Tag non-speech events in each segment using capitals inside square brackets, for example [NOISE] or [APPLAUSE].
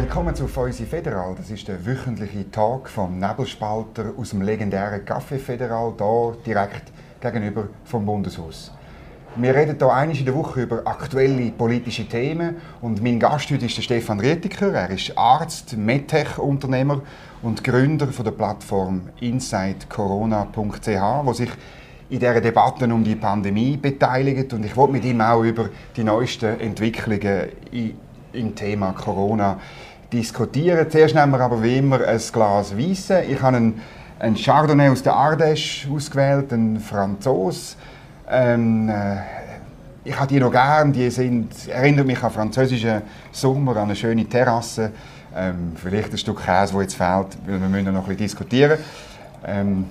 Willkommen zu Feusi Federal. Das ist der wöchentliche Tag vom Nebelspalter aus dem legendären Café Federal, hier direkt gegenüber vom Bundeshaus. Wir reden hier einmal in der Woche über aktuelle politische Themen und mein Gast heute ist der Stefan Rietiker. Er ist Arzt, MedTech-Unternehmer und Gründer von der Plattform InsideCorona.ch, wo sich in dieser Debatte um die Pandemie beteiligt und ich wollte mit ihm auch über die neuesten Entwicklungen im Thema Corona diskutieren. Zuerst nehmen wir aber wie immer ein Glas Weisse. Ich habe einen, einen Chardonnay aus der Ardèche ausgewählt, einen Franzos. Ähm, äh, ich habe die noch gern. Die sind, erinnert mich an französischen Sommer, an eine schöne Terrasse. Ähm, vielleicht ein Stück Käse, das jetzt fehlt, weil wir müssen noch ein bisschen diskutieren. Ähm,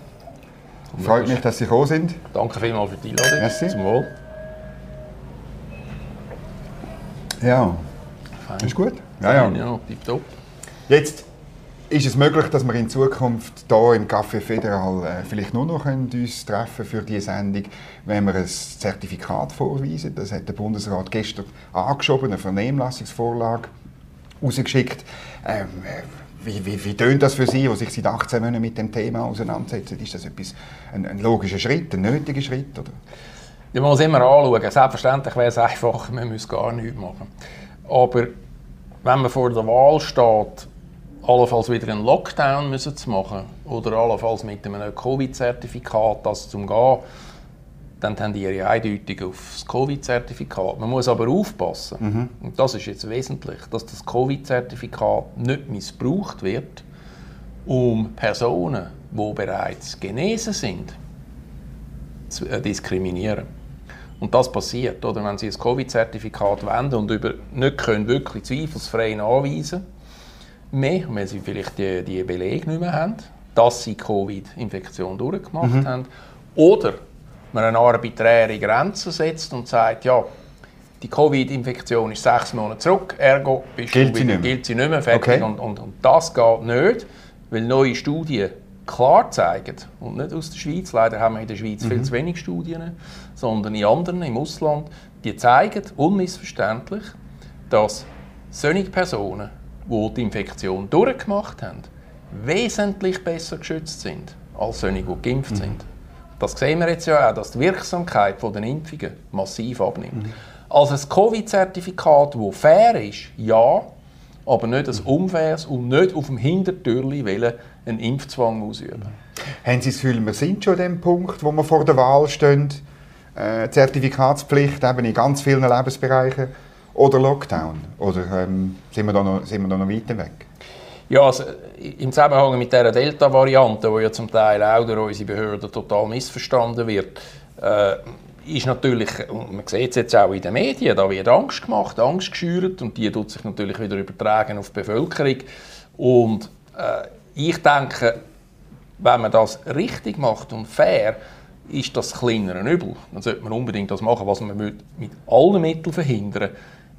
freut mich, dass Sie gekommen sind. Danke vielmals für die Einladung. Merci. Zum Wohl. Ja, Fein. ist gut. Ja, Ja, ja. tipptopp. Jetzt ist es möglich, dass wir in Zukunft hier im Café Federal äh, vielleicht nur noch können uns treffen für diese Sendung, wenn wir ein Zertifikat vorweisen. Das hat der Bundesrat gestern angeschoben, eine Vernehmlassungsvorlage rausgeschickt. Ähm, äh, wie, wie, wie tönt das für Sie, die sich seit 18 Monaten mit dem Thema auseinandersetzen? Ist das etwas, ein, ein logischer Schritt, ein nötiger Schritt? Oder? Ja, man muss immer anschauen. Selbstverständlich wäre es einfach, man müsse gar nichts machen. Aber wenn man vor der Wahl steht, allenfalls wieder einen Lockdown müssen zu machen oder allenfalls mit einem Covid-Zertifikat das zu gehen, dann tendiere ich eindeutig auf das Covid-Zertifikat. Man muss aber aufpassen, und das ist jetzt wesentlich, dass das Covid-Zertifikat nicht missbraucht wird, um Personen, die bereits genesen sind, zu äh, diskriminieren. Und das passiert, oder? wenn Sie ein Covid-Zertifikat wenden und über nicht können wirklich zweifelsfrei nachweisen mehr, wenn Sie vielleicht die, die Belege nicht mehr haben, dass Sie Covid-Infektion durchgemacht haben, oder man eine arbiträre Grenze setzt und sagt, ja, die Covid-Infektion ist sechs Monate zurück, ergo bist Gilt du sie wieder, nicht mehr. gilt sie nicht mehr, fertig. Okay. Und, und, und das geht nicht, weil neue Studien klar zeigen, und nicht aus der Schweiz, leider haben wir in der Schweiz Mhm. viel zu wenig Studien, sondern in anderen, im Ausland, die zeigen unmissverständlich, dass solche Personen, die die Infektion durchgemacht haben, wesentlich besser geschützt sind als solche, die geimpft Mhm. sind. Das sehen wir jetzt ja auch, dass die Wirksamkeit der Impfungen massiv abnimmt. Also ein Covid-Zertifikat, das fair ist, ja, aber nicht ein unfaires und nicht auf dem Hintertürli wollen einen Impfzwang ausüben. Haben Sie das Gefühl, wir sind schon an dem Punkt, wo wir vor der Wahl stehen? Äh, Zertifikatspflicht eben in ganz vielen Lebensbereichen oder Lockdown? Oder ähm, sind, wir da noch, sind wir da noch weiter weg? Ja, also, im Zusammenhang mit dieser Delta-Variante, die ja zum Teil auch durch unsere Behörden total missverstanden wird, äh, ist natürlich, man sieht es jetzt auch in den Medien, da wird Angst gemacht, Angst geschürt und die tut sich natürlich wieder übertragen auf die Bevölkerung. Und äh, ich denke, wenn man das richtig macht und fair, ist das kleinere Übel. Dann sollte man unbedingt das machen. Was man mit allen Mitteln verhindern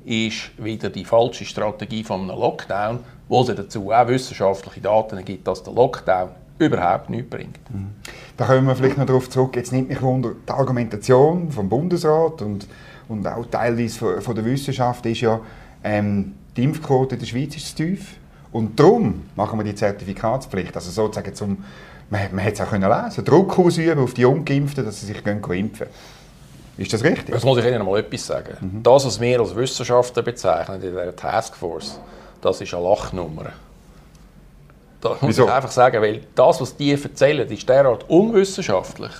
ist wieder die falsche Strategie von einem Lockdown, wo es dazu auch wissenschaftliche Daten gibt, dass der Lockdown überhaupt nichts bringt. Da kommen wir vielleicht noch darauf zurück. Jetzt nimmt mich wunder, die Argumentation vom Bundesrat und, und auch teilweise von, von der Wissenschaft ist ja, ähm, die Impfquote in der Schweiz ist zu tief. Und darum machen wir die Zertifikatspflicht. Also sozusagen zum, man, man hätte es auch können lesen Druck ausüben auf die Ungeimpften, dass sie sich gehen, impfen Ist das richtig? Jetzt muss ich Ihnen mal etwas sagen. Das, was wir als Wissenschaftler bezeichnen in der Taskforce, das ist eine Lachnummer. Da muss Wieso? ich einfach sagen, weil das, was die erzählen, ist derart unwissenschaftlich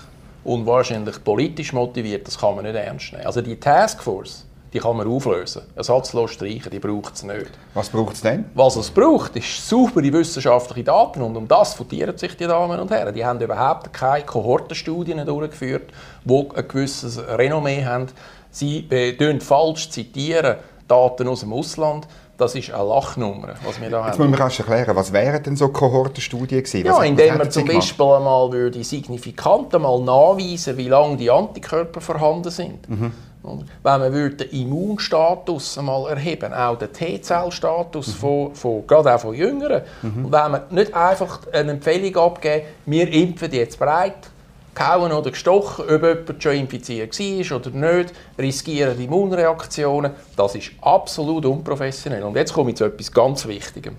und wahrscheinlich politisch motiviert, das kann man nicht ernst nehmen. Also die Taskforce, die kann man auflösen. Ersatzlos streichen, die braucht es nicht. Was braucht es denn? Was es braucht, ist saubere wissenschaftliche Daten und um das futieren sich die Damen und Herren. Die haben überhaupt keine Kohortenstudien durchgeführt, die ein gewisses Renommee haben. Sie zitieren falsch zitieren Daten aus dem Ausland. Das ist eine Lachnummer, was wir da Jetzt haben. muss man rasch erklären, was wären denn so Kohortenstudien gewesen? Was Ja, hat- indem was man zum? Beispiel einmal würde signifikant einmal nachweisen, wie lange die Antikörper vorhanden sind. Mhm. Wenn man würde den Immunstatus einmal erheben, auch den T-Zellstatus Mhm. von, von, gerade auch von Jüngeren, und wenn man nicht einfach eine Empfehlung abgeben, wir impfen jetzt breit, gehauen oder gestochen, ob jemand schon infiziert war oder nicht, riskieren Immunreaktionen. Das ist absolut unprofessionell. Und jetzt komme ich zu etwas ganz Wichtigem.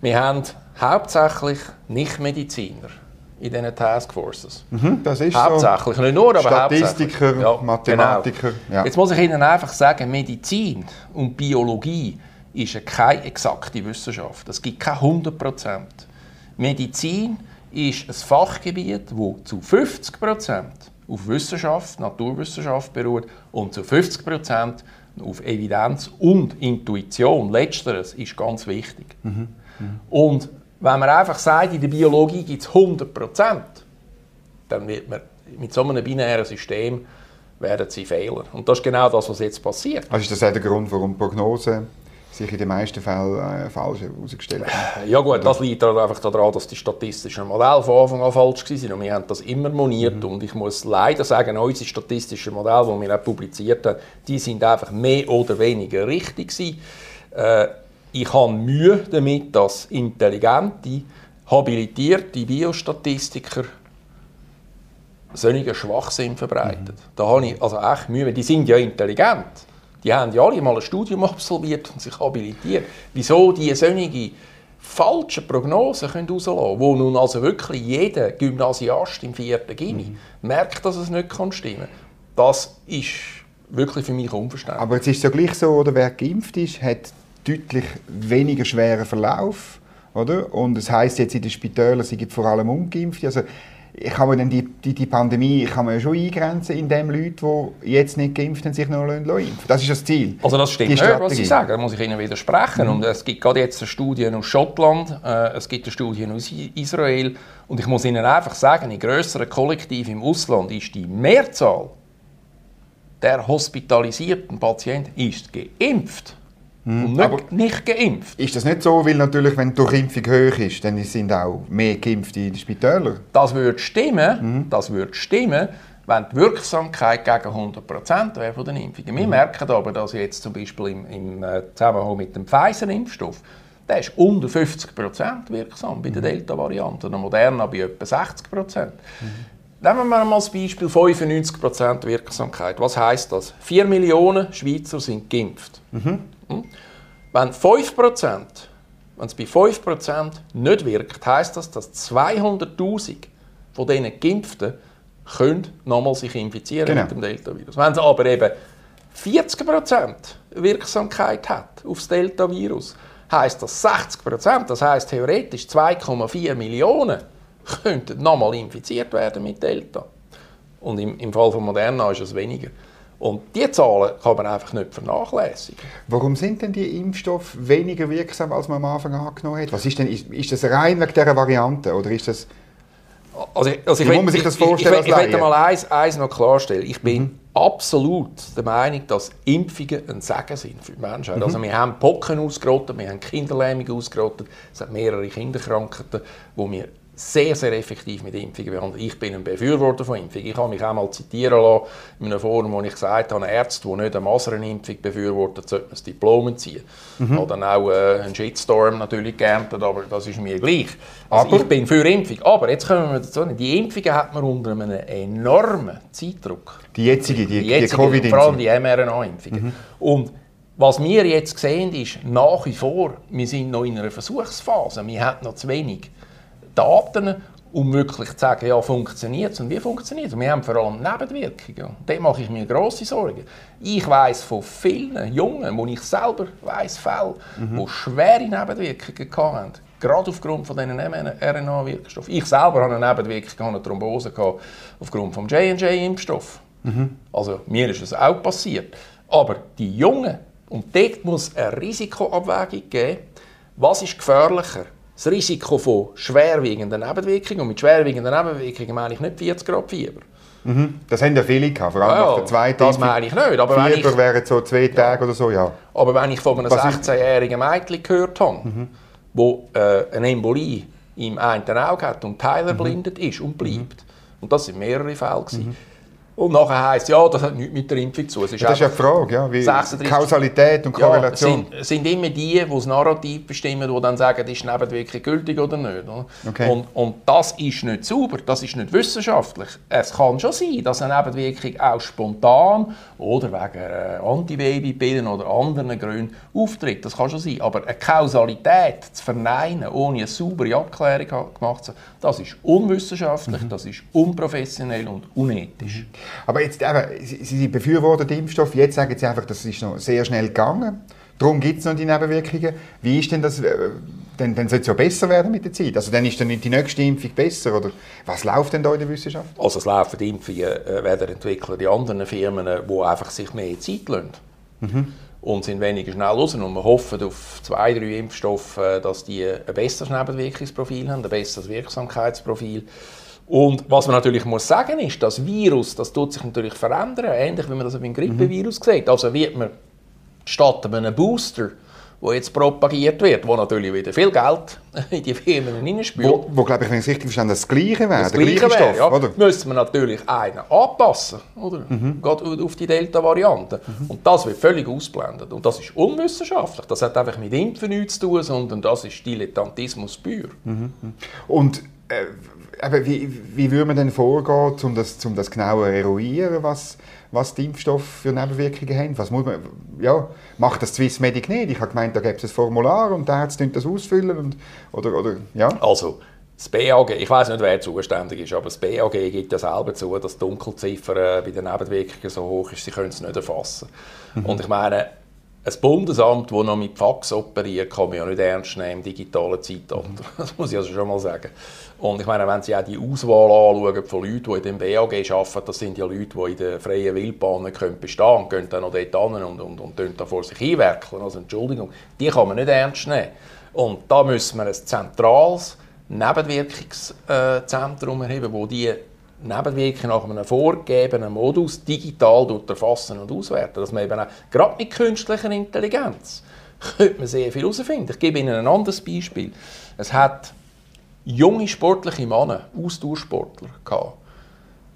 Wir haben hauptsächlich Nicht-Mediziner in diesen Taskforces. Mhm, das ist hauptsächlich, so. nicht nur, aber Statistiker, ja, Mathematiker. Genau. Ja. Jetzt muss ich Ihnen einfach sagen, Medizin und Biologie ist keine exakte Wissenschaft. Es gibt keine 100 Prozent. Medizin ist ein Fachgebiet, das zu 50 Prozent auf Wissenschaft, Naturwissenschaft beruht und zu 50 Prozent auf Evidenz und Intuition. Letzteres ist ganz wichtig. Mhm. Mhm. Und wenn man einfach sagt, in der Biologie gibt es 100 Prozent, dann wird man mit so einem binären System werden sie Fehler. Und das ist genau das, was jetzt passiert. Also ist das auch der Grund, warum Prognosen sich in den meisten Fällen äh, falsch herausgestellt haben. Ja gut, das liegt halt einfach daran, dass die statistischen Modelle von Anfang an falsch waren und wir haben das immer moniert mhm. und ich muss leider sagen, unsere statistischen Modelle, die wir auch publiziert haben, die sind einfach mehr oder weniger richtig gewesen. Äh, ich habe Mühe damit, dass intelligente, habilitierte Biostatistiker solchen Schwachsinn verbreiten. Mhm. Da habe ich also echt Mühe, die sind ja intelligent. Die haben ja alle mal ein Studium absolviert und sich habilitiert. Wieso die solche falschen Prognosen können rauslassen können, wo nun also wirklich jeder Gymnasiast im vierten Gimmi mhm. merkt, dass es nicht kann stimmen kann. Das ist wirklich für mich unverständlich. Aber es ist ja gleich so, oder wer geimpft ist, hat deutlich weniger schweren Verlauf. Oder? Und es heißt jetzt in den Spitälern, sie gibt vor allem ungeimpft. Also kann man die, die, die Pandemie kann man ja schon eingrenzen, indem Leute, die jetzt nicht geimpft sind, sich noch impfen Das ist das Ziel. Also das stimmt nicht, was Sie sagen. Da muss ich Ihnen widersprechen. Mhm. Und es gibt gerade jetzt Studien aus Schottland, äh, es gibt Studien aus Israel. Und ich muss Ihnen einfach sagen, in grösseren Kollektiven im Ausland ist die Mehrzahl der hospitalisierten Patienten ist geimpft. Mhm. Und nicht, nicht, geimpft. Ist das nicht so, weil natürlich, wenn die Durchimpfung hoch ist, dann sind auch mehr Geimpfte in den Spitälern? Das würde stimmen, mhm. das würde stimmen, wenn die Wirksamkeit gegen 100% wäre von den Impfungen. Wir mhm. merken aber, dass jetzt zum Beispiel im, im äh, Zusammenhang mit dem Pfizer-Impfstoff, der ist unter 50% wirksam bei der mhm. Delta-Variante, der Moderna bei etwa 60%. Mhm. Nehmen wir mal das Beispiel 95% Wirksamkeit. Was heißt das? 4 Millionen Schweizer sind geimpft. Mhm. Hm? Wenn 5%, wenn es bei 5% nicht wirkt, heißt das, dass 200'000 von diesen Geimpften können nochmal sich infizieren genau. mit dem Delta-Virus. Wenn es aber eben 40% Wirksamkeit hat auf das Delta-Virus, heißt das 60%, das heißt theoretisch 2,4 Millionen könnten nochmal infiziert werden mit Delta. Und im, im Fall von Moderna ist es weniger. Und diese Zahlen kann man einfach nicht vernachlässigen. Warum sind denn die Impfstoffe weniger wirksam, als man am Anfang angenommen hat? Was ist, denn, ist, ist das rein wegen dieser Variante oder ist das... Also, also Wie muss man sich das vorstellen Ich, ich, ich, möchte mal eins, eins noch klarstellen. Ich bin mhm. absolut der Meinung, dass Impfungen ein Segen sind für die Menschen. Mhm. Also wir haben Pocken ausgerottet, wir haben Kinderlähmung ausgerottet, es hat mehrere Kinderkrankheiten, die wir sehr, sehr effektiv mit Impfungen behandelt. Ich bin ein Befürworter von Impfungen. Ich habe mich auch mal zitieren lassen in einem Forum, wo ich gesagt habe, ein Arzt, der nicht eine Masernimpfung befürwortet, sollte man das Diplom ziehen. Mhm. Oder dann auch äh, einen Shitstorm natürlich geerntet, aber das ist mir gleich. Also ich bin für Impfung. Aber jetzt kommen wir dazu, die Impfungen hat man unter einem enormen Zeitdruck. Die jetzige, die, die, die Covid-Impfung. Vor allem die mRNA-Impfungen. Mhm. Und was wir jetzt sehen, ist nach wie vor, wir sind noch in einer Versuchsphase. Wir haben noch zu wenig Daten, um wirklich zu sagen, ja, funktioniert es und wie funktioniert es. Wir haben vor allem Nebenwirkungen. Da mache ich mir grosse Sorgen. Ich weiß von vielen Jungen, wo ich selber weiss, Fälle, mhm. die schwere Nebenwirkungen hatten. Gerade aufgrund von diesen RNA-Wirkstoffen. Ich selber hatte eine Nebenwirkung, eine Thrombose aufgrund des J&J-Impfstoff. Mhm. Also mir ist es auch passiert. Aber die Jungen, und dort muss es eine Risikoabwägung geben, was ist gefährlicher? Das Risiko von schwerwiegenden Nebenwirkungen, und mit schwerwiegenden Nebenwirkungen meine ich nicht 40 Grad Fieber. Mhm. Das haben ja viele gehabt, vor allem ja, nach der zweiten Das meine ich nicht. Aber Fieber ich, wären so zwei Tage ja. oder so, ja. Aber wenn ich von einem 16-jährigen Mädchen gehört habe, mhm. wo äh, eine Embolie im einen Auge hat und teilerblindet mhm. ist und bleibt, mhm. und das sind mehrere Fälle, gewesen, mhm. Und nachher heisst ja, das hat nichts mit der Impfung zu. Ist das ist die Frage, ja, wie 36, Kausalität und Korrelation. Ja, sind, sind immer die, die das Narrativ bestimmen, die dann sagen, ist die Nebenwirkung gültig oder nicht. Okay. Und, und das ist nicht sauber, das ist nicht wissenschaftlich. Es kann schon sein, dass eine Nebenwirkung auch spontan oder wegen äh, Antibabypillen oder anderen Gründen auftritt. Das kann schon sein. Aber eine Kausalität zu verneinen, ohne eine saubere Abklärung gemacht zu haben, das ist unwissenschaftlich, mhm. das ist unprofessionell und unethisch. Mhm. Aber jetzt, eben, Sie, Sie befürworten den Impfstoff, jetzt sagen Sie einfach, das ist noch sehr schnell gegangen. Darum gibt es noch die Nebenwirkungen. Wie ist denn das? Äh, dann, dann sollte es ja besser werden mit der Zeit. Also dann ist dann die nächste Impfung besser oder was läuft denn da in der Wissenschaft? Also es laufen die Impfungen, äh, werden Entwickler die anderen Firmen, die einfach sich mehr Zeit lassen. Mhm. Und sind weniger schnell raus. Und wir hoffen auf zwei, drei Impfstoffe, äh, dass die ein besseres Nebenwirkungsprofil haben, ein besseres Wirksamkeitsprofil. Und was man natürlich muss sagen ist, das Virus, das tut sich natürlich verändern, ähnlich wie man das beim Grippevirus mhm. sieht. Also wird man statt einem Booster, der jetzt propagiert wird, wo natürlich wieder viel Geld [LAUGHS] in die Firmen hineinspült. Wo, wo glaube ich, wenn ich es richtig verstanden das Gleiche wäre, das der gleiche Stoff, ja, oder? müsste man natürlich einen anpassen, oder? Mhm. Gerade auf die Delta-Variante. Mhm. Und das wird völlig ausblendet. Und das ist unwissenschaftlich. Das hat einfach mit Impfen nichts zu tun, sondern das ist Dilettantismus pur. Mhm. Und äh, aber wie, wie würde man denn vorgehen, um das, um das genauer eruieren, was, was die Impfstoffe für Nebenwirkungen haben? Was muss man, ja, macht das Swissmedic nicht? Ich habe gemeint, da gäbe es ein Formular und der Arzt das ausfüllen. Und, oder, oder, ja. Also, das BAG, ich weiß nicht, wer zuständig ist, aber das BAG gibt ja selber zu, dass die Dunkelziffer bei den Nebenwirkungen so hoch ist, sie können es nicht erfassen. Mhm. Und ich meine, ein Bundesamt, das noch mit Fax operiert, kann man ja nicht ernst nehmen im digitalen Zeitalter. Mhm. [LAUGHS] Das muss ich also schon mal sagen. Und ich meine, wenn Sie auch die Auswahl anschauen von Leuten, die in dem BAG arbeiten, das sind ja Leute, die in der freien Wildbahn können bestehen können, gehen dann noch dort hin und, und, und, und da vor sich hinwerkeln. Also Entschuldigung, die kann man nicht ernst nehmen. Und da müssen wir ein zentrales Nebenwirkungszentrum erheben, wo die Nebenwirkungen nach einem vorgegebenen Modus digital erfassen und auswerten. Dass man eben auch, gerade mit künstlicher Intelligenz könnte man sehr viel herausfinden. Ich gebe Ihnen ein anderes Beispiel. Es hat junge sportliche Männer, Ausdauersportler, gehabt,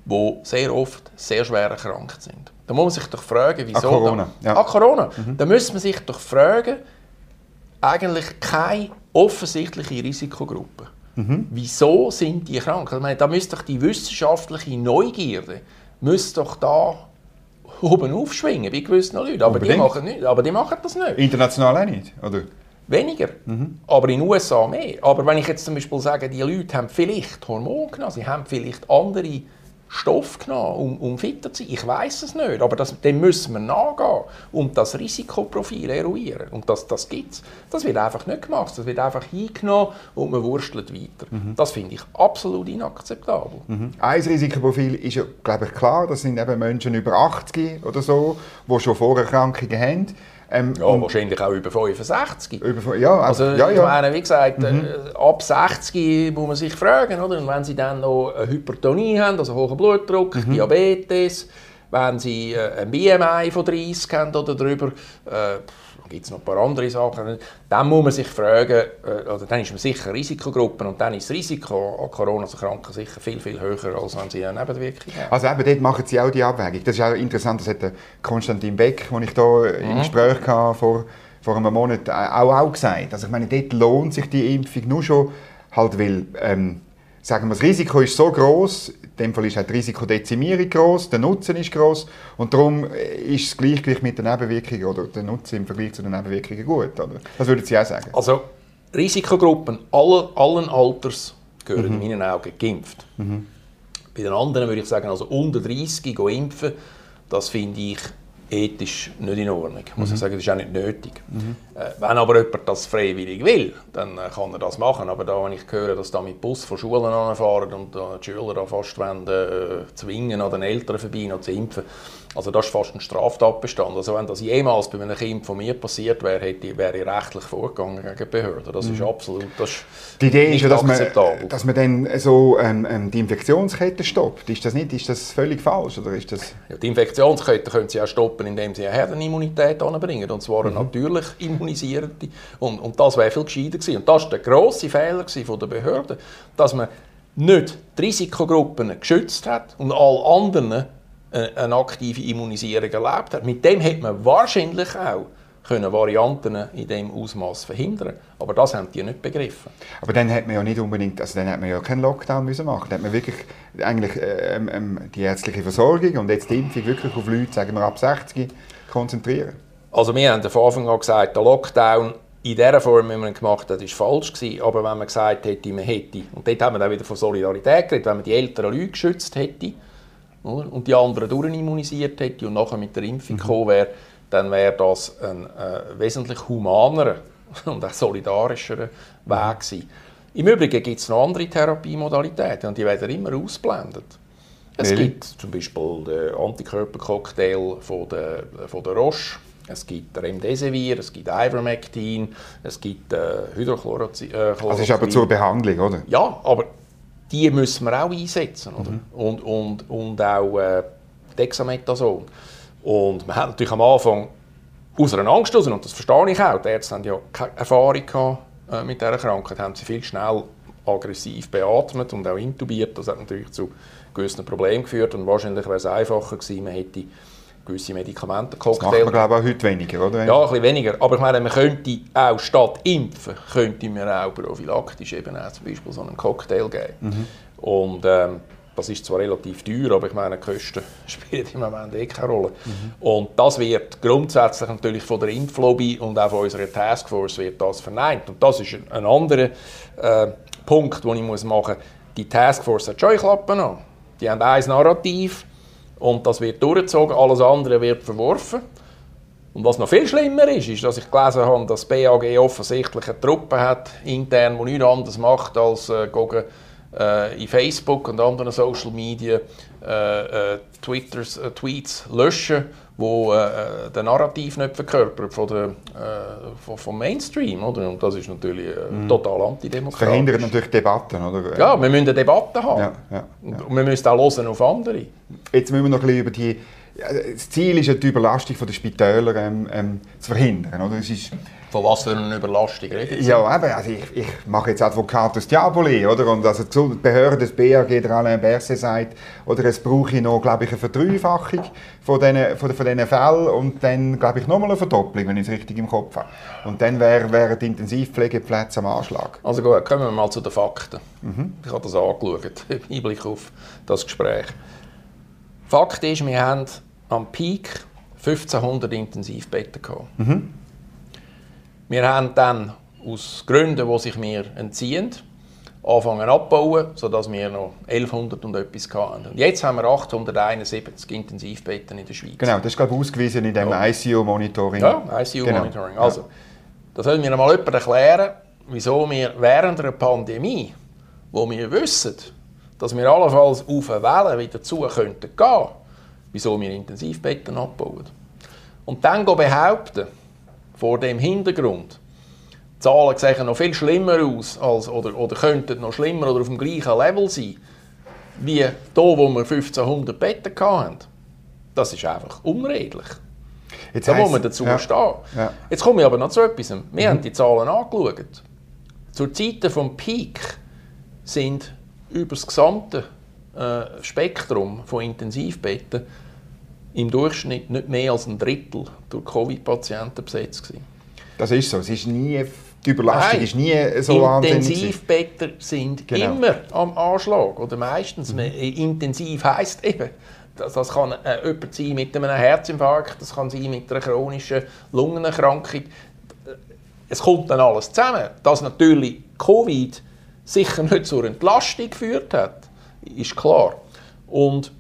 die sehr oft sehr schwer erkrankt sind. Da muss man sich doch fragen, wieso... Ah, Corona. Da, ja. ah, Corona. Mhm. Da müsste man sich doch fragen, eigentlich keine offensichtliche Risikogruppe. Mhm. Wieso sind die krank? Also, meine, da müsste doch die wissenschaftliche Neugierde müsste doch da oben aufschwingen bei gewissen Leuten. Aber die, machen nicht, aber die machen das nicht. International auch nicht, oder? Weniger, mhm. aber in den USA mehr. Aber wenn ich jetzt zum Beispiel sage, die Leute haben vielleicht Hormone genommen, sie haben vielleicht andere Stoff genommen, um, um fitter zu sein? Ich weiß es nicht, aber das, dem müssen wir nachgehen und das Risikoprofil eruieren. Und das, das gibt es. Das wird einfach nicht gemacht. Das wird einfach hingenommen und man wurstelt weiter. Mhm. Das finde ich absolut inakzeptabel. Mhm. Ein Risikoprofil ist ja, glaube ich, klar. Das sind eben Menschen über 80 oder so, die schon Vorerkrankungen haben. Ähm, ja, wahrscheinlich auch über 65. Über, ja, also, ja, ja. meine, wie gesagt, mhm. äh, ab 60 muss man sich fragen, oder? Und wenn sie dann noch eine Hypertonie haben, also hohen Blutdruck, mhm. Diabetes, wenn sie äh, ein BMI von 30 haben oder darüber, äh, gibt es noch ein paar andere Sachen. Dann muss man sich fragen, äh, oder dann ist man sicher Risikogruppen und dann ist das Risiko an Corona zu kranken sicher viel, viel höher, als wenn sie eine Nebenwirkung haben. Also eben dort machen sie auch die Abwägung. Das ist auch interessant, das hat Konstantin Beck, den ich hier mhm. im Gespräch hatte, vor, vor einem Monat auch, auch gesagt. Also ich meine, dort lohnt sich die Impfung nur schon, halt weil ähm, sagen wir, das Risiko ist so groß, in dem Fall ist auch die Risikodezimierung groß, der Nutzen ist groß und darum ist das Gleichgewicht mit den Nebenwirkungen oder der Nutzen im Vergleich zu den Nebenwirkungen gut. Oder? Das würden Sie auch sagen? Also Risikogruppen aller, allen Alters gehören mhm. in meinen Augen geimpft. Mhm. Bei den anderen würde ich sagen, also unter 30 impfen, das finde ich ethisch nicht in Ordnung. Ich muss mhm. sagen, das ist auch nicht nötig. Mhm. Äh, wenn aber jemand das freiwillig will, dann äh, kann er das machen. Aber da, wenn ich höre, dass da mit Bus von Schulen anfahren und äh, die Schüler da fast wollen, zwingen, an den Eltern vorbei noch zu impfen, also das ist fast ein Straftatbestand. Also wenn das jemals bei einem Kind von mir passiert wäre, hätte, wäre ich rechtlich vorgegangen gegen die Behörden. Das ist mhm. absolut das ist Die Idee ist ja, dass man, dass man dann so ähm, ähm, die Infektionskette stoppt. Ist das nicht ist das völlig falsch? Oder ist das ja, die Infektionskette können Sie auch stoppen, indem Sie eine Herdenimmunität anbringen. Und zwar eine mhm. natürlich immunisierende. Und, und das wäre viel gescheiter gewesen. Und das war der grosse Fehler von der Behörden, dass man nicht die Risikogruppen geschützt hat und alle anderen eine aktive Immunisierung erlebt hat. Mit dem hätte man wahrscheinlich auch können Varianten in dem Ausmaß verhindern. Aber das haben die nicht begriffen. Aber dann hat man ja nicht unbedingt, also dann hat man ja keinen Lockdown müssen machen. Dann hat man wirklich eigentlich ähm, ähm, die ärztliche Versorgung und jetzt die Impfung wirklich auf Leute, sagen wir ab 60, konzentrieren. Also wir haben von Anfang an gesagt, der Lockdown in dieser Form, wie man ihn gemacht hat, war falsch gewesen. Aber wenn man gesagt hätte, man hätte, und dort haben wir dann wieder von Solidarität geredet, wenn man die älteren Leute geschützt hätte und die anderen durchimmunisiert hätte und nachher mit der Impfung mhm. gekommen wäre, dann wäre das ein äh, wesentlich humanerer [LAUGHS] und auch solidarischerer Weg gewesen. Im Übrigen gibt es noch andere Therapiemodalitäten und die werden immer ausblendet. Es Really? gibt zum Beispiel den Antikörpercocktail von der, von der Roche, es gibt Remdesivir, es gibt Ivermectin, es gibt äh, Hydrochloroquin. Äh, also ist aber zur Behandlung, oder? Ja, aber die müssen wir auch einsetzen, oder? Mhm. Und, und, und auch äh, Dexamethason. Und wir haben natürlich am Anfang aus einer Angst heraus, und das verstehe ich auch, die Ärzte haben ja keine Erfahrung gehabt, äh, mit dieser Krankheit, haben sie viel schnell aggressiv beatmet und auch intubiert. Das hat natürlich zu gewissen Problemen geführt und wahrscheinlich wäre es einfacher gewesen, man hätte gewisse Medikamente Das macht man glaube ich auch heute weniger, oder? Ja, ein bisschen weniger. Aber ich meine, man könnte auch statt impfen, könnte man auch prophylaktisch eben auch zum Beispiel so einen Cocktail geben. Mhm. Und ähm, das ist zwar relativ teuer, aber ich meine, die Kosten [LAUGHS] spielen im Moment eh keine Rolle. Mhm. Und das wird grundsätzlich natürlich von der Impflobby und auch von unserer Taskforce wird das verneint. Und das ist ein, anderer äh, Punkt, den ich muss machen muss. Die Taskforce hat Scheuklappen an. Die haben ein Narrativ und das wird durchgezogen, alles andere wird verworfen. Und was noch viel schlimmer ist, ist, dass ich gelesen habe, dass BAG offensichtlich eine Truppe hat, intern, die nichts anderes macht, als äh, gegen äh, in Facebook und anderen Social Media äh, äh, Twitters, äh, Tweets löschen, wo äh, den Narrativ nicht verkörpert von der, von, vom Mainstream. Oder? Und das ist natürlich mhm. total antidemokratisch. Verhindert natürlich Debatten, oder? Ja, wir müssen eine Debatte haben. Ja, ja, ja. Und wir müssen auch hören auf andere. Jetzt müssen wir noch ein bisschen über die das Ziel ist ja, die Überlastung der Spitäler ähm, ähm, zu verhindern. Oder? Es ist, von was für einer Überlastung redet Ja, eben, also ich, ich mache jetzt Advocatus Diaboli, oder? Und also die Behörde des BAG, der Alain Berset sagt, oder es brauche ich noch, glaube ich, eine Verdreifachung von diesen, von, von diesen Fällen und dann, glaube ich, nochmal eine Verdopplung, wenn ich es richtig im Kopf habe. Und dann wären wär die Intensivpflegeplätze am Anschlag. Also gut, kommen wir mal zu den Fakten. Mhm. Ich habe das angeschaut, [LAUGHS] im Hinblick auf das Gespräch. Fakt ist, wir haben am Peak 1500 Intensivbetten gehabt. Mhm. Wir haben dann aus Gründen, die sich mir entziehen, angefangen abbauen, sodass wir noch 1100 und etwas hatten. Und jetzt haben wir 871 Intensivbetten in der Schweiz. Genau, das ist glaube ich ausgewiesen in dem ja. ICU-Monitoring. Ja, ICU-Monitoring. Genau. Also, da soll mir mal jemand erklären, wieso wir während einer Pandemie, wo wir wissen, dass wir allenfalls auf eine Welle wieder zu könnten gehen, wieso wir Intensivbetten abbauen. Und dann behaupten, vor dem Hintergrund, die Zahlen sehen noch viel schlimmer aus als, oder, oder könnten noch schlimmer oder auf dem gleichen Level sein, wie hier, wo wir 1500 Betten hatten. Das ist einfach unredlich. Jetzt da muss man dazu ja, stehen. Ja. Jetzt komme ich aber noch zu etwas. Wir mhm. haben die Zahlen angeschaut. Zur Zeit des Peak sind über das gesamte äh, Spektrum von Intensivbetten im Durchschnitt nicht mehr als ein Drittel durch Covid-Patienten besetzt gewesen. Das ist so. Es ist nie, die Überlastung Nein, ist nie so wahnsinnig. Intensivbetten sind genau. immer am Anschlag. Oder meistens. Mhm. Intensiv heisst eben, das, das kann äh, jemand sein mit einem Herzinfarkt, das kann sein mit einer chronischen Lungenerkrankung. Es kommt dann alles zusammen. Dass natürlich Covid sicher nicht zur Entlastung geführt hat, ist klar. Und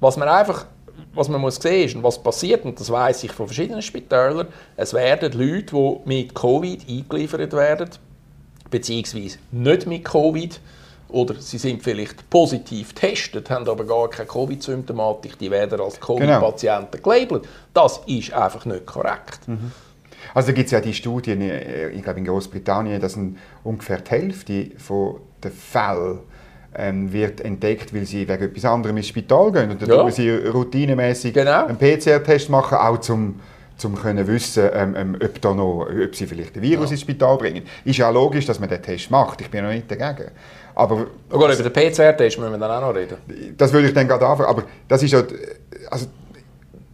was man einfach was man muss sehen ist, und was passiert, und das weiß ich von verschiedenen Spitälern, es werden Leute, die mit Covid eingeliefert werden, beziehungsweise nicht mit Covid, oder sie sind vielleicht positiv getestet, haben aber gar keine Covid-Symptomatik, die werden als Covid-Patienten genau. gelabelt. Das ist einfach nicht korrekt. Mhm. Also da gibt es ja die Studien, äh, ich glaube in Großbritannien, dass ungefähr die Hälfte der Fälle ähm, wird entdeckt, weil sie wegen etwas anderem ins Spital gehen. Und dann ja. sie routinemäßig genau. einen PCR-Test machen, auch zum um können wissen, ähm, ähm, ob, da noch, ob sie vielleicht ein Virus ja. ins Spital bringen. Ist ja logisch, dass man den Test macht. Ich bin noch nicht dagegen. Aber oh Gott, über den PCR-Test müssen wir dann auch noch reden. Das würde ich dann gerade anfangen. Aber das ist ja, also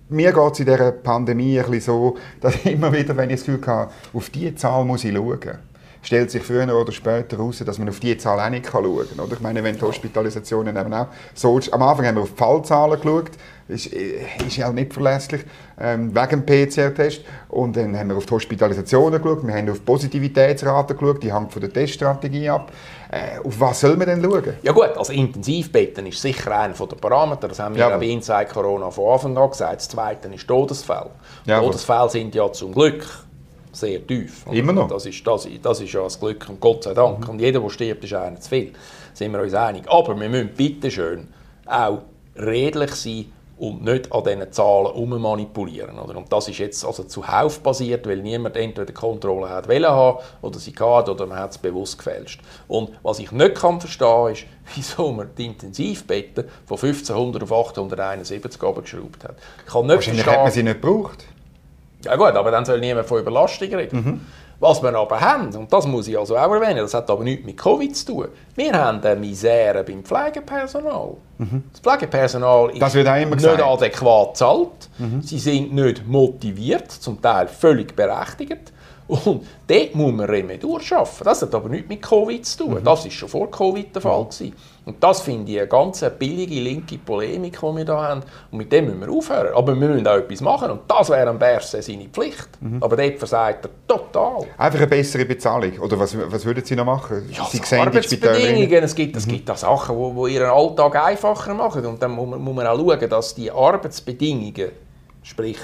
mir geht es in dieser Pandemie ein bisschen so, [LAUGHS] dass immer wieder, wenn ich das Gefühl habe, auf diese Zahl muss ich schauen stellt sich früher oder später heraus, dass man auf diese Zahl auch nicht schauen kann. Oder? Ich meine, wenn die Hospitalisationen eben auch so... Am Anfang haben wir auf die Fallzahlen geschaut, ist, ist ja nicht verlässlich, ähm, wegen dem PCR-Test. Und dann haben wir auf die Hospitalisationen geschaut, wir haben auf die Positivitätsraten geschaut, die hängt von der Teststrategie ab. Äh, auf was soll man denn schauen? Ja gut, also Intensivbetten ist sicher einer der Parameter, das haben wir ja bei Inside Corona von Anfang an gesagt. Das Zweite ist Todesfälle. Ja, Todesfälle sind ja zum Glück sehr tief. Immer noch. Das ist, das, das ist ja das Glück und Gott sei Dank. Mhm. Und jeder, der stirbt, ist einer zu viel. Sind wir uns einig. Aber wir müssen bitte schön auch redlich sein und nicht an diesen Zahlen manipulieren. Oder? Und das ist jetzt also zuhauf basiert, weil niemand entweder Kontrolle hat wollen haben oder sie hat oder man hat es bewusst gefälscht. Und was ich nicht kann verstehen ist, [LAUGHS] wieso man die Intensivbetten von 1500 auf 871 geschraubt hat. Ich kann nicht Wahrscheinlich verstehen, hat man sie nicht gebraucht. Ja gut, aber dann soll niemand von Überlastung reden. Mhm. Was wir aber haben, und das muss ich also auch erwähnen, das hat aber nichts mit Covid zu tun. Wir haben eine Misere beim Pflegepersonal. Mhm. Das Pflegepersonal ist nicht adäquat bezahlt. Mhm. Sie sind nicht motiviert, zum Teil völlig berechtigt. Und dort muss man Remedur schaffen. Das hat aber nichts mit Covid zu tun. Mhm. Das war schon vor Covid der Fall. Mhm. Und das finde ich eine ganz billige linke Polemik, die wir hier haben. Und mit dem müssen wir aufhören. Aber wir müssen auch etwas machen. Und das wäre am Berse seine Pflicht. Mhm. Aber dort versagt er total. Einfach eine bessere Bezahlung? Oder was, was würden Sie noch machen? Ja, Sie sehen Arbeitsbedingungen. Es gibt, es mhm. gibt da Sachen, die, Ihren Alltag einfacher machen. Und dann muss man, muss man auch schauen, dass die Arbeitsbedingungen, sprich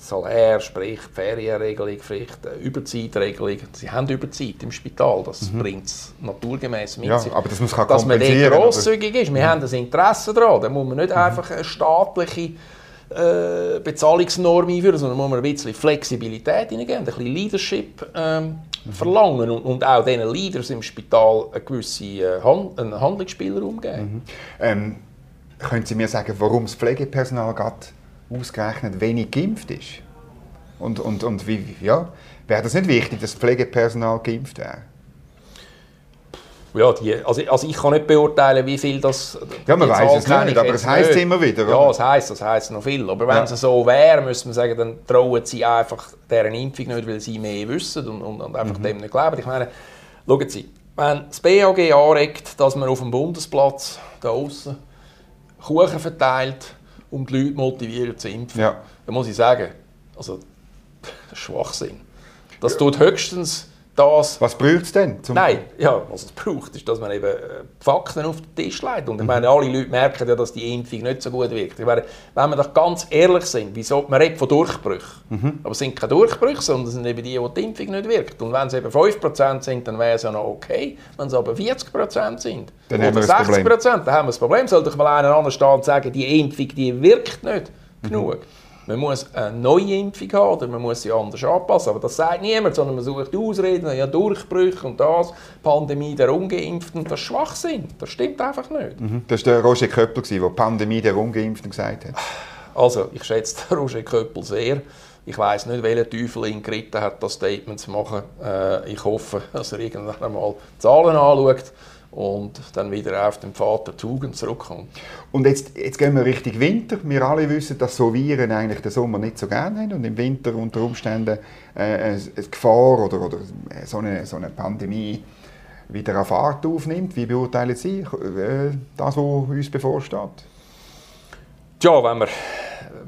Salär, sprich Ferienregelung, vielleicht Überzeitregelung. Sie haben Überzeit im Spital, das mhm. bringt es naturgemäß mit ja, sich. Aber das muss Dass man dort grosszügig ist. Wir mhm. haben das Interesse daran. Da muss man nicht mhm. einfach eine staatliche äh, Bezahlungsnorm einführen, sondern muss man ein bisschen Flexibilität hineingeben, ein bisschen Leadership ähm. Verlangen und, und, auch diesen Leaders im Spital einen gewissen äh, Hand, einen Handlungsspielraum geben. Mhm. Ähm, können Sie mir sagen, warum das Pflegepersonal ausgerechnet wenig geimpft ist? Und, und, und wie, ja, wäre das nicht wichtig, dass das Pflegepersonal geimpft wäre? Ja, die, also, also ich kann nicht beurteilen, wie viel das... Ja, man weiß es nicht, aber es heisst nicht. immer wieder. Ja, es heisst, es heisst noch viel. Aber wenn ja. es so wäre, müsste man sagen, dann trauen sie einfach deren Impfung nicht, weil sie mehr wissen und, und, und einfach mhm. dem nicht glauben. Ich meine, schauen Sie, wenn das BAG anregt, dass man auf dem Bundesplatz da außen Kuchen verteilt, um die Leute motivieren zu impfen. Ja. Da muss ich sagen, also, das ist Schwachsinn. Das tut höchstens das... Was braucht es denn? Nein, ja, was es braucht, ist, dass man eben äh, Fakten auf den Tisch legt. Und ich mhm. meine, alle Leute merken ja, dass die Impfung nicht so gut wirkt. Ich meine, wenn wir doch ganz ehrlich sind, wieso, man redet von Durchbrüchen. Mhm. Aber es sind keine Durchbrüche, sondern es sind eben die, wo die Impfung nicht wirkt. Und wenn es eben 5% sind, dann wäre es ja noch okay. Wenn es aber 40% sind, dann oder 60%, dann haben wir das Problem. Sollte ich mal einen anderen stehen und sagen, die Impfung die wirkt nicht mhm. genug. Man muss eine neue Impfung haben oder man muss sie anders anpassen. Aber das sagt niemand, sondern man sucht Ausreden, ja Durchbrüche und das, Pandemie der Ungeimpften. Das ist Schwachsinn. Das stimmt einfach nicht. Mhm. Das war der Roger Köppel, der Pandemie der Ungeimpften gesagt hat. Also, ich schätze Roger Köppel sehr. Ich weiß nicht, welcher Teufel ihn geritten hat, das Statement zu machen. Äh, ich hoffe, dass er irgendwann einmal Zahlen anschaut und dann wieder auf den Pfad der Tugend zurückkommt. Und jetzt, jetzt gehen wir Richtung Winter. Wir alle wissen, dass so Viren eigentlich den Sommer nicht so gerne haben und im Winter unter Umständen äh, eine Gefahr oder, oder so, eine, so eine Pandemie wieder an Fahrt aufnimmt. Wie beurteilen Sie äh, das, was uns bevorsteht? Ja, wenn wir,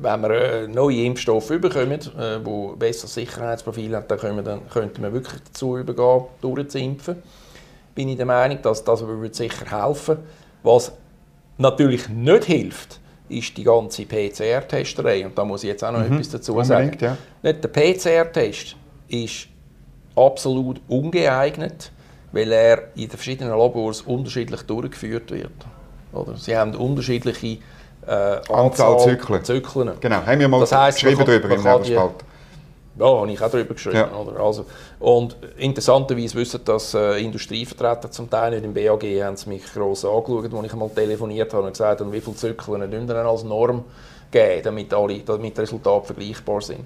wenn wir äh, neue Impfstoffe bekommen, äh, die besseres Sicherheitsprofil haben, dann, können dann könnten wir wirklich dazu übergehen, durchzuimpfen bin ich der Meinung, dass das würde sicher helfen Was natürlich nicht hilft, ist die ganze PCR-Testerei. Und da muss ich jetzt auch noch mhm. etwas dazu sagen. Ja. Nicht der PCR-Test ist absolut ungeeignet, weil er in den verschiedenen Labors unterschiedlich durchgeführt wird. Oder? Sie haben unterschiedliche äh, Anzahl, Anzahl Zyklen. Zyklen. Genau, haben wir mal das heisst, geschrieben darüber im Nebelspalt. Ja, habe ich auch darüber geschrieben. Ja. Oder? Also, und interessanterweise wissen dass äh, Industrievertreter zum Teil nicht im BAG haben sie mich gross angeschaut, als ich einmal telefoniert habe und gesagt habe, wie viele Zyklen nicht als Norm geben, damit, alle, damit die Resultate vergleichbar sind.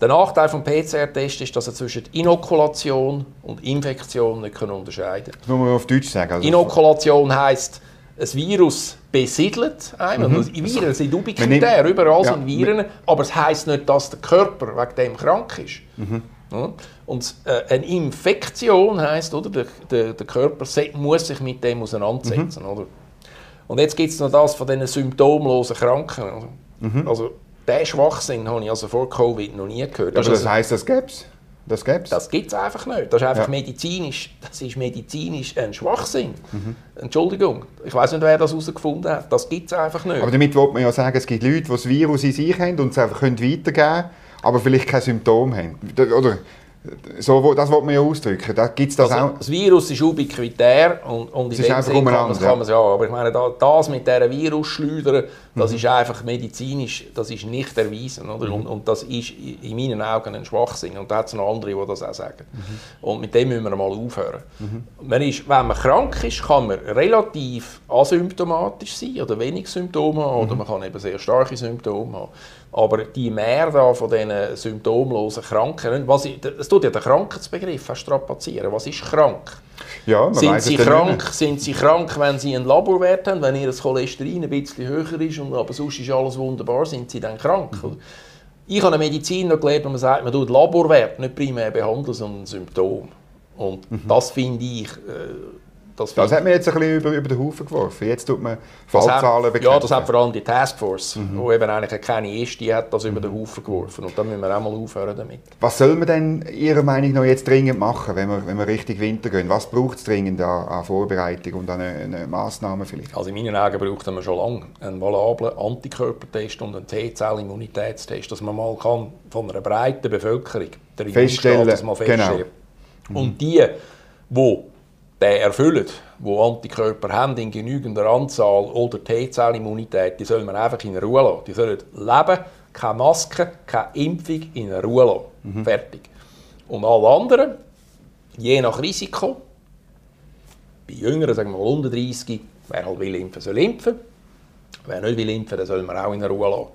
Der Nachteil des PCR-Test ist, dass er zwischen Inokulation und Infektion nicht unterscheiden kann. Das muss man auf Deutsch sagen. Also Inokulation heisst, ein Virus besiedelt einen. Mhm. Also Viren sind ubiquitär, überall ja. sind Viren, aber es heisst nicht, dass der Körper wegen dem krank ist. Mhm. Ja? Und äh, eine Infektion heisst, oder, der, der, der, Körper muss sich mit dem auseinandersetzen. Mhm. Oder? Und jetzt gibt es noch das von diesen symptomlosen Kranken. Also, mhm. also diesen Schwachsinn habe ich also vor Covid noch nie gehört. Aber das, das heisst, das gäbe es? Das gibt's? Das gibt es einfach nicht. Das ist einfach ja. medizinisch, das ist medizinisch ein Schwachsinn. Mhm. Entschuldigung, ich weiß nicht, wer das herausgefunden hat. Das gibt es einfach nicht. Aber damit wollte man ja sagen, es gibt Leute, die das Virus in sich haben und es einfach weitergeben können, aber vielleicht keine Symptome haben. Oder so, das wollte man ja ausdrücken. Da gibt's das, also, auch. das Virus ist ubiquitär und, und in dem Sinne kann, man ja. Aber ich meine, das mit dieser Virusschleudern, das mhm. ist einfach medizinisch, das ist nicht erwiesen. Oder? Mhm. Und, und, das ist in meinen Augen ein Schwachsinn. Und da hat es noch andere, die das auch sagen. Mhm. Und mit dem müssen wir mal aufhören. Mhm. Man ist, wenn man krank ist, kann man relativ asymptomatisch sein oder wenig Symptome haben, oder mhm. man kann eben sehr starke Symptome haben. Aber die Mehr da von diesen symptomlosen Kranken, was das tut ja den Krankheitsbegriff strapazieren. Was ist krank? Ja, sind, sie krank, sind sie krank, wenn sie einen Laborwert haben, wenn ihr Cholesterin ein bisschen höher ist, und, aber sonst ist alles wunderbar, sind sie dann krank? Mhm. Ich habe eine Medizin noch gelernt, wo man sagt, man tut Laborwert nicht primär behandeln, sondern Symptom. Und mhm. das finde ich... Das, das hat man jetzt ein bisschen über, über den Haufen geworfen. Jetzt tut man Fallzahlen bekämpfen. Ja, das hat vor allem die Taskforce, mhm. die eben eigentlich keine ist, die hat das mhm. über den Haufen geworfen. Und da müssen wir auch mal aufhören damit. Was soll man denn Ihrer Meinung nach jetzt dringend machen, wenn wir, wenn wir Richtung Winter gehen? Was braucht es dringend an, an, Vorbereitung und an eine, Massnahmen vielleicht? Also in meinen Augen braucht man schon lange einen valablen Antikörpertest und einen T-Zell-Immunitätstest, dass man mal kann von einer breiten Bevölkerung der feststellen, das mal feststellen. Genau. Und die, die den erfüllen, die Antikörper haben in genügender Anzahl oder T-Zellimmunität, die soll man einfach in Ruhe lassen. Die sollen leben, keine Maske, keine Impfung, in Ruhe lassen. Mhm. Fertig. Und alle anderen, je nach Risiko, bei Jüngeren, sagen wir mal unter 30, wer halt will impfen, soll impfen. Wer nicht will impfen, den soll man auch in Ruhe lassen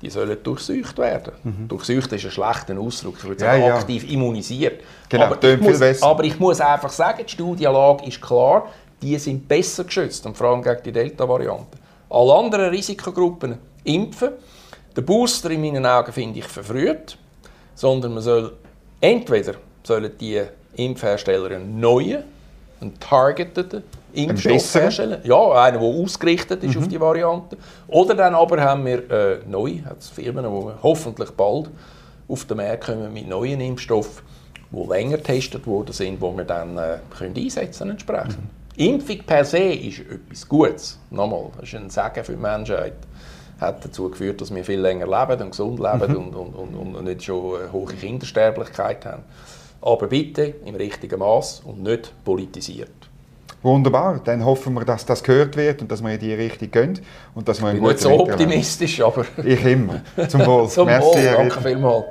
die sollen durchsucht werden. Mhm. Durchsucht ist ein schlechter Ausdruck, ich würde sagen, ja, aktiv immunisiert. Genau, aber, ich muss, aber ich muss einfach sagen, die Studienlage ist klar, die sind besser geschützt, und vor allem gegen die Delta-Variante. Alle anderen Risikogruppen impfen. Der Booster in meinen Augen finde ich verfrüht, sondern man soll entweder sollen die Impfhersteller einen neuen, einen targeteten Impfstoff herstellen. Ja, einer, der ausgerichtet ist mhm. auf die Variante. Oder dann aber haben wir äh, neu, Firmen, die hoffentlich bald auf den Markt kommen mit neuen Impfstoffen, die länger getestet worden sind, die wir dann äh, können einsetzen entsprechend. Mhm. Impfung per se ist etwas Gutes. Nochmal, das ist ein Segen für die Menschheit. Hat dazu geführt, dass wir viel länger leben und gesund leben mhm. und, und, und, und nicht schon eine hohe Kindersterblichkeit haben. Aber bitte im richtigen Maß und nicht politisiert. Wunderbar, dann hoffen wir, dass das gehört wird und dass wir in die Richtung gehen. Und dass wir ich bin nicht so optimistisch, aber... Ich immer. Zum Wohl. [LAUGHS] Zum Merci, Wohl, danke vielmals.